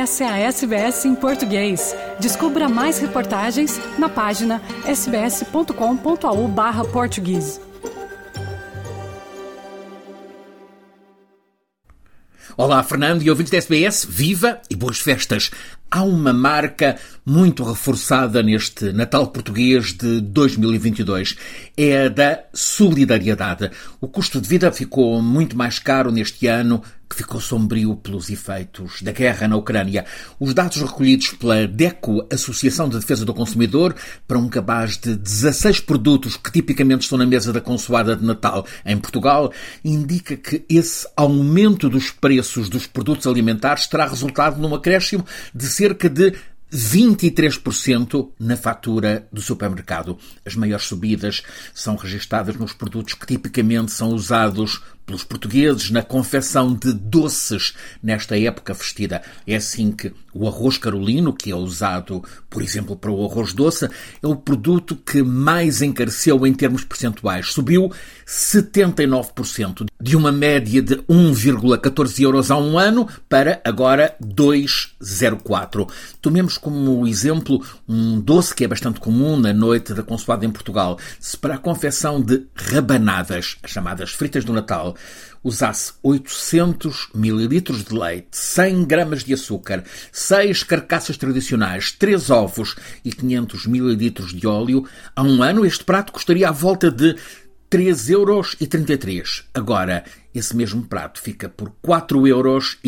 Essa é a SBS em português. Descubra mais reportagens na página sbs.com.au/português. Olá, Fernando e ouvintes da SBS, viva e boas festas! Há uma marca muito reforçada neste Natal português de 2022. É a da solidariedade. O custo de vida ficou muito mais caro neste ano, que ficou sombrio pelos efeitos da guerra na Ucrânia. Os dados recolhidos pela DECO, Associação de Defesa do Consumidor, para um cabaz de 16 produtos que tipicamente estão na mesa da consoada de Natal em Portugal, indica que esse aumento dos preços dos produtos alimentares terá resultado num acréscimo de cerca de 23% na fatura do supermercado. As maiores subidas são registadas nos produtos que tipicamente são usados pelos portugueses na confecção de doces nesta época festiva. É assim que o arroz carolino, que é usado, por exemplo, para o arroz doce, é o produto que mais encareceu em termos percentuais. Subiu 79%, de uma média de 1,14 euros há um ano para agora 2,04. Tomemos como exemplo um doce que é bastante comum na noite da consoada em Portugal. Se para a confecção de rabanadas, as chamadas fritas do Natal, usasse 800 ml de leite, 100 gramas de açúcar, 6 carcaças tradicionais, 3 ovos e 500 ml de óleo, há um ano este prato custaria à volta de 3,33 euros. Agora, esse mesmo prato fica por 4,37 euros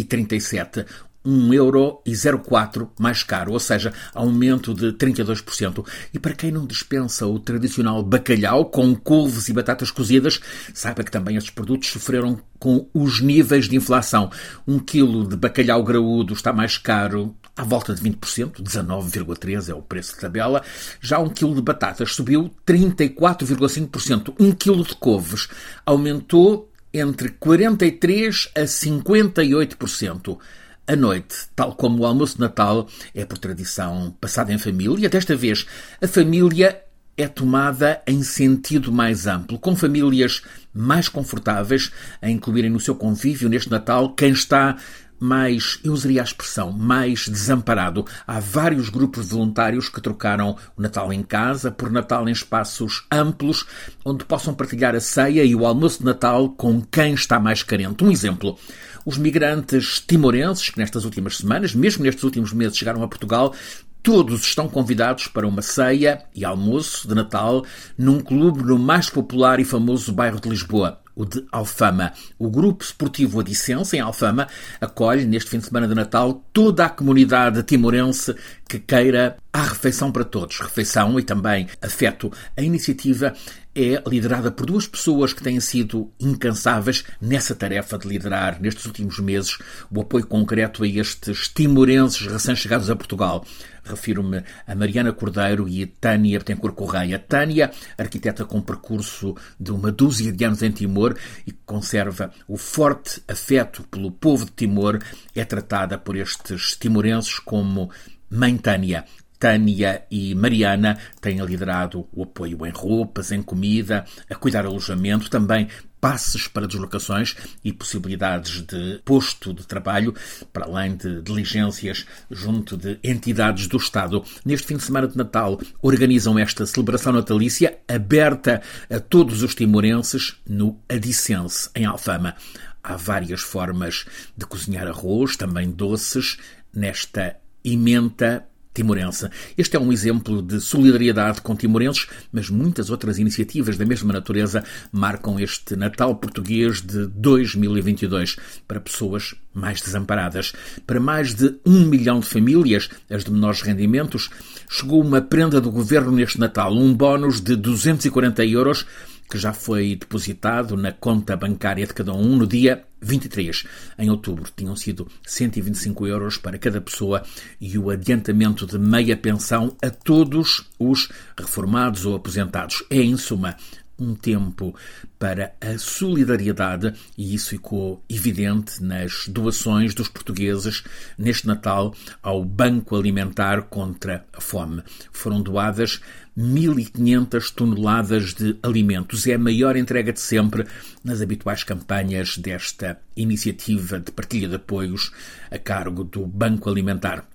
1,04€ mais caro, ou seja, aumento de 32%. E para quem não dispensa o tradicional bacalhau com couves e batatas cozidas, saiba que também estes produtos sofreram com os níveis de inflação. Um quilo de bacalhau graúdo está mais caro à volta de 20%, 19,3% é o preço de tabela. Já um quilo de batatas subiu 34,5%. Um quilo de couves aumentou entre 43% a 58%. A noite, tal como o almoço de Natal, é por tradição passada em família. Desta vez, a família é tomada em sentido mais amplo, com famílias mais confortáveis a incluírem no seu convívio neste Natal quem está mais, eu usaria a expressão, mais desamparado. Há vários grupos voluntários que trocaram o Natal em casa por Natal em espaços amplos, onde possam partilhar a ceia e o almoço de Natal com quem está mais carente. Um exemplo. Os migrantes timorenses, que nestas últimas semanas, mesmo nestes últimos meses, chegaram a Portugal, Todos estão convidados para uma ceia e almoço de Natal num clube no mais popular e famoso bairro de Lisboa, o de Alfama. O Grupo Esportivo Adicense, em Alfama, acolhe neste fim de semana de Natal toda a comunidade timorense que queira a refeição para todos. Refeição e também afeto. A iniciativa é liderada por duas pessoas que têm sido incansáveis nessa tarefa de liderar, nestes últimos meses, o apoio concreto a estes timorenses recém-chegados a Portugal. Refiro-me a Mariana Cordeiro e a Tânia Betancourt Correia. Tânia, arquiteta com percurso de uma dúzia de anos em Timor e que conserva o forte afeto pelo povo de Timor, é tratada por estes timorenses como Mãe Tânia. Tânia e Mariana têm liderado o apoio em roupas, em comida, a cuidar alojamento, também passes para deslocações e possibilidades de posto de trabalho, para além de diligências junto de entidades do Estado. Neste fim de semana de Natal, organizam esta celebração natalícia aberta a todos os timorenses no Adicense, em Alfama. Há várias formas de cozinhar arroz, também doces, nesta imenta timorense. Este é um exemplo de solidariedade com timorenses, mas muitas outras iniciativas da mesma natureza marcam este Natal português de 2022 para pessoas mais desamparadas. Para mais de um milhão de famílias, as de menores rendimentos, chegou uma prenda do governo neste Natal, um bónus de 240 euros que já foi depositado na conta bancária de cada um no dia 23. Em outubro tinham sido 125 euros para cada pessoa e o adiantamento de meia pensão a todos os reformados ou aposentados. É, em suma, um tempo para a solidariedade e isso ficou evidente nas doações dos portugueses neste Natal ao Banco Alimentar contra a Fome. Foram doadas 1.500 toneladas de alimentos. É a maior entrega de sempre nas habituais campanhas desta iniciativa de partilha de apoios a cargo do Banco Alimentar.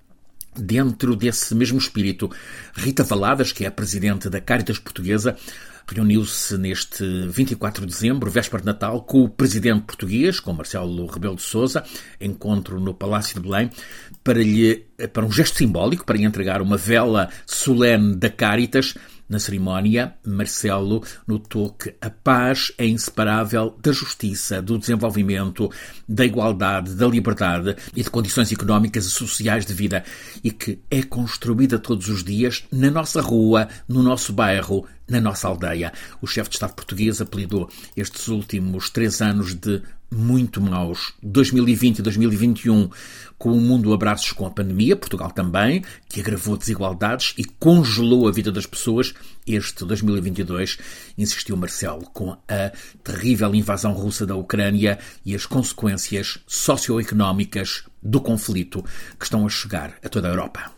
Dentro desse mesmo espírito, Rita Valadas, que é a presidente da Caritas Portuguesa, reuniu-se neste 24 de dezembro, véspera de Natal, com o presidente português, com Marcelo Rebelo de Sousa, encontro no Palácio de Belém, para, lhe, para um gesto simbólico, para lhe entregar uma vela solene da Caritas, na cerimónia, Marcelo notou que a paz é inseparável da justiça, do desenvolvimento, da igualdade, da liberdade e de condições económicas e sociais de vida e que é construída todos os dias na nossa rua, no nosso bairro, na nossa aldeia. O chefe de Estado português apelidou estes últimos três anos de muito maus. 2020 e 2021, com o mundo abraços com a pandemia, Portugal também, que agravou desigualdades e congelou a vida das pessoas. Este 2022, insistiu Marcelo, com a terrível invasão russa da Ucrânia e as consequências socioeconómicas do conflito que estão a chegar a toda a Europa.